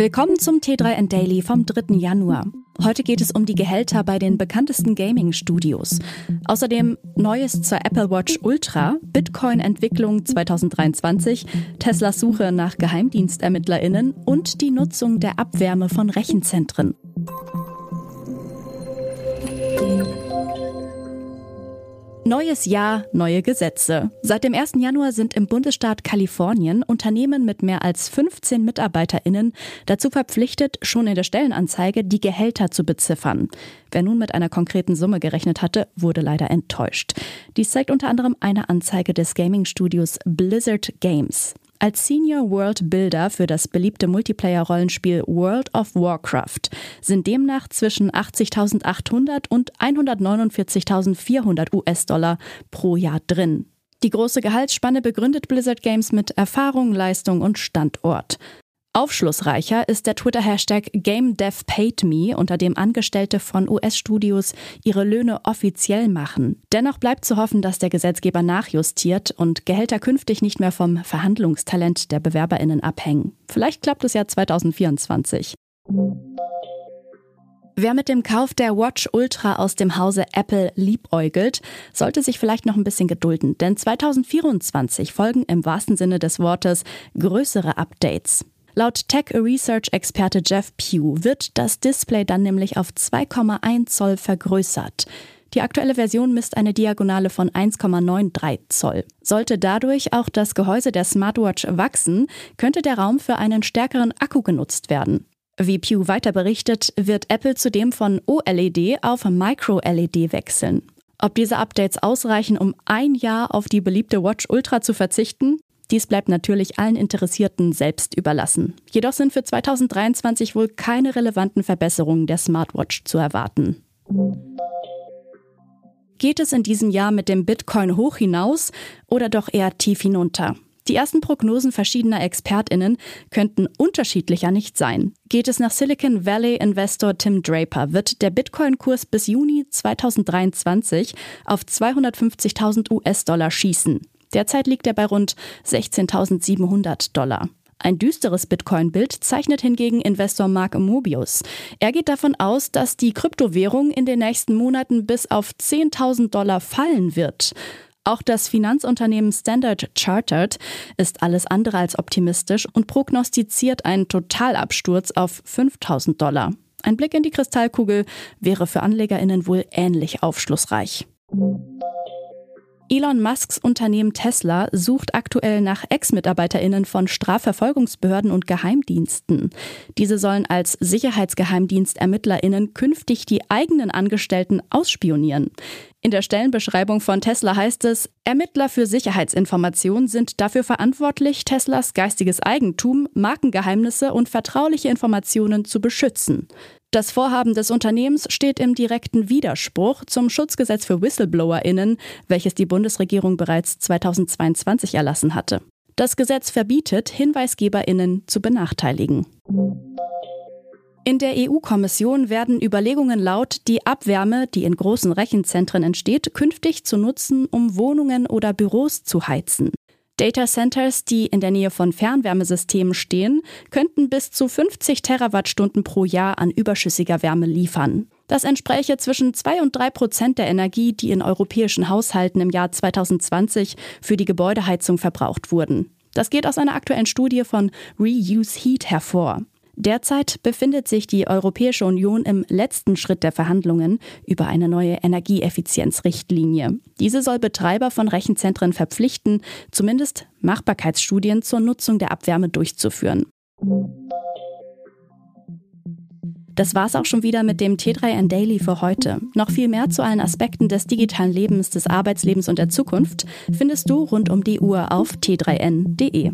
Willkommen zum T3N Daily vom 3. Januar. Heute geht es um die Gehälter bei den bekanntesten Gaming-Studios. Außerdem Neues zur Apple Watch Ultra, Bitcoin-Entwicklung 2023, Teslas Suche nach GeheimdienstermittlerInnen und die Nutzung der Abwärme von Rechenzentren. Neues Jahr, neue Gesetze. Seit dem 1. Januar sind im Bundesstaat Kalifornien Unternehmen mit mehr als 15 MitarbeiterInnen dazu verpflichtet, schon in der Stellenanzeige die Gehälter zu beziffern. Wer nun mit einer konkreten Summe gerechnet hatte, wurde leider enttäuscht. Dies zeigt unter anderem eine Anzeige des Gaming-Studios Blizzard Games. Als Senior World Builder für das beliebte Multiplayer-Rollenspiel World of Warcraft sind demnach zwischen 80.800 und 149.400 US-Dollar pro Jahr drin. Die große Gehaltsspanne begründet Blizzard Games mit Erfahrung, Leistung und Standort. Aufschlussreicher ist der Twitter-Hashtag GameDevPaidMe, unter dem Angestellte von US-Studios ihre Löhne offiziell machen. Dennoch bleibt zu hoffen, dass der Gesetzgeber nachjustiert und Gehälter künftig nicht mehr vom Verhandlungstalent der BewerberInnen abhängen. Vielleicht klappt es ja 2024. Wer mit dem Kauf der Watch Ultra aus dem Hause Apple liebäugelt, sollte sich vielleicht noch ein bisschen gedulden, denn 2024 folgen im wahrsten Sinne des Wortes größere Updates. Laut Tech-Research-Experte Jeff Pugh wird das Display dann nämlich auf 2,1 Zoll vergrößert. Die aktuelle Version misst eine Diagonale von 1,93 Zoll. Sollte dadurch auch das Gehäuse der Smartwatch wachsen, könnte der Raum für einen stärkeren Akku genutzt werden. Wie Pew weiter berichtet, wird Apple zudem von OLED auf Micro-LED wechseln. Ob diese Updates ausreichen, um ein Jahr auf die beliebte Watch Ultra zu verzichten, dies bleibt natürlich allen Interessierten selbst überlassen. Jedoch sind für 2023 wohl keine relevanten Verbesserungen der Smartwatch zu erwarten. Geht es in diesem Jahr mit dem Bitcoin hoch hinaus oder doch eher tief hinunter? Die ersten Prognosen verschiedener ExpertInnen könnten unterschiedlicher nicht sein. Geht es nach Silicon Valley Investor Tim Draper, wird der Bitcoin-Kurs bis Juni 2023 auf 250.000 US-Dollar schießen. Derzeit liegt er bei rund 16.700 Dollar. Ein düsteres Bitcoin-Bild zeichnet hingegen Investor Mark Mobius. Er geht davon aus, dass die Kryptowährung in den nächsten Monaten bis auf 10.000 Dollar fallen wird. Auch das Finanzunternehmen Standard Chartered ist alles andere als optimistisch und prognostiziert einen Totalabsturz auf 5000 Dollar. Ein Blick in die Kristallkugel wäre für Anlegerinnen wohl ähnlich aufschlussreich. Elon Musks Unternehmen Tesla sucht aktuell nach Ex-MitarbeiterInnen von Strafverfolgungsbehörden und Geheimdiensten. Diese sollen als Sicherheitsgeheimdienst-ErmittlerInnen künftig die eigenen Angestellten ausspionieren. In der Stellenbeschreibung von Tesla heißt es, Ermittler für Sicherheitsinformationen sind dafür verantwortlich, Teslas geistiges Eigentum, Markengeheimnisse und vertrauliche Informationen zu beschützen. Das Vorhaben des Unternehmens steht im direkten Widerspruch zum Schutzgesetz für WhistleblowerInnen, welches die Bundesregierung bereits 2022 erlassen hatte. Das Gesetz verbietet, HinweisgeberInnen zu benachteiligen. In der EU-Kommission werden Überlegungen laut, die Abwärme, die in großen Rechenzentren entsteht, künftig zu nutzen, um Wohnungen oder Büros zu heizen. Data Centers, die in der Nähe von Fernwärmesystemen stehen, könnten bis zu 50 Terawattstunden pro Jahr an überschüssiger Wärme liefern. Das entspräche zwischen 2 und 3 Prozent der Energie, die in europäischen Haushalten im Jahr 2020 für die Gebäudeheizung verbraucht wurden. Das geht aus einer aktuellen Studie von Reuse Heat hervor. Derzeit befindet sich die Europäische Union im letzten Schritt der Verhandlungen über eine neue Energieeffizienzrichtlinie. Diese soll Betreiber von Rechenzentren verpflichten, zumindest Machbarkeitsstudien zur Nutzung der Abwärme durchzuführen. Das war's auch schon wieder mit dem T3N Daily für heute. Noch viel mehr zu allen Aspekten des digitalen Lebens, des Arbeitslebens und der Zukunft findest du rund um die Uhr auf t3n.de.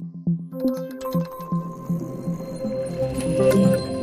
Thank you.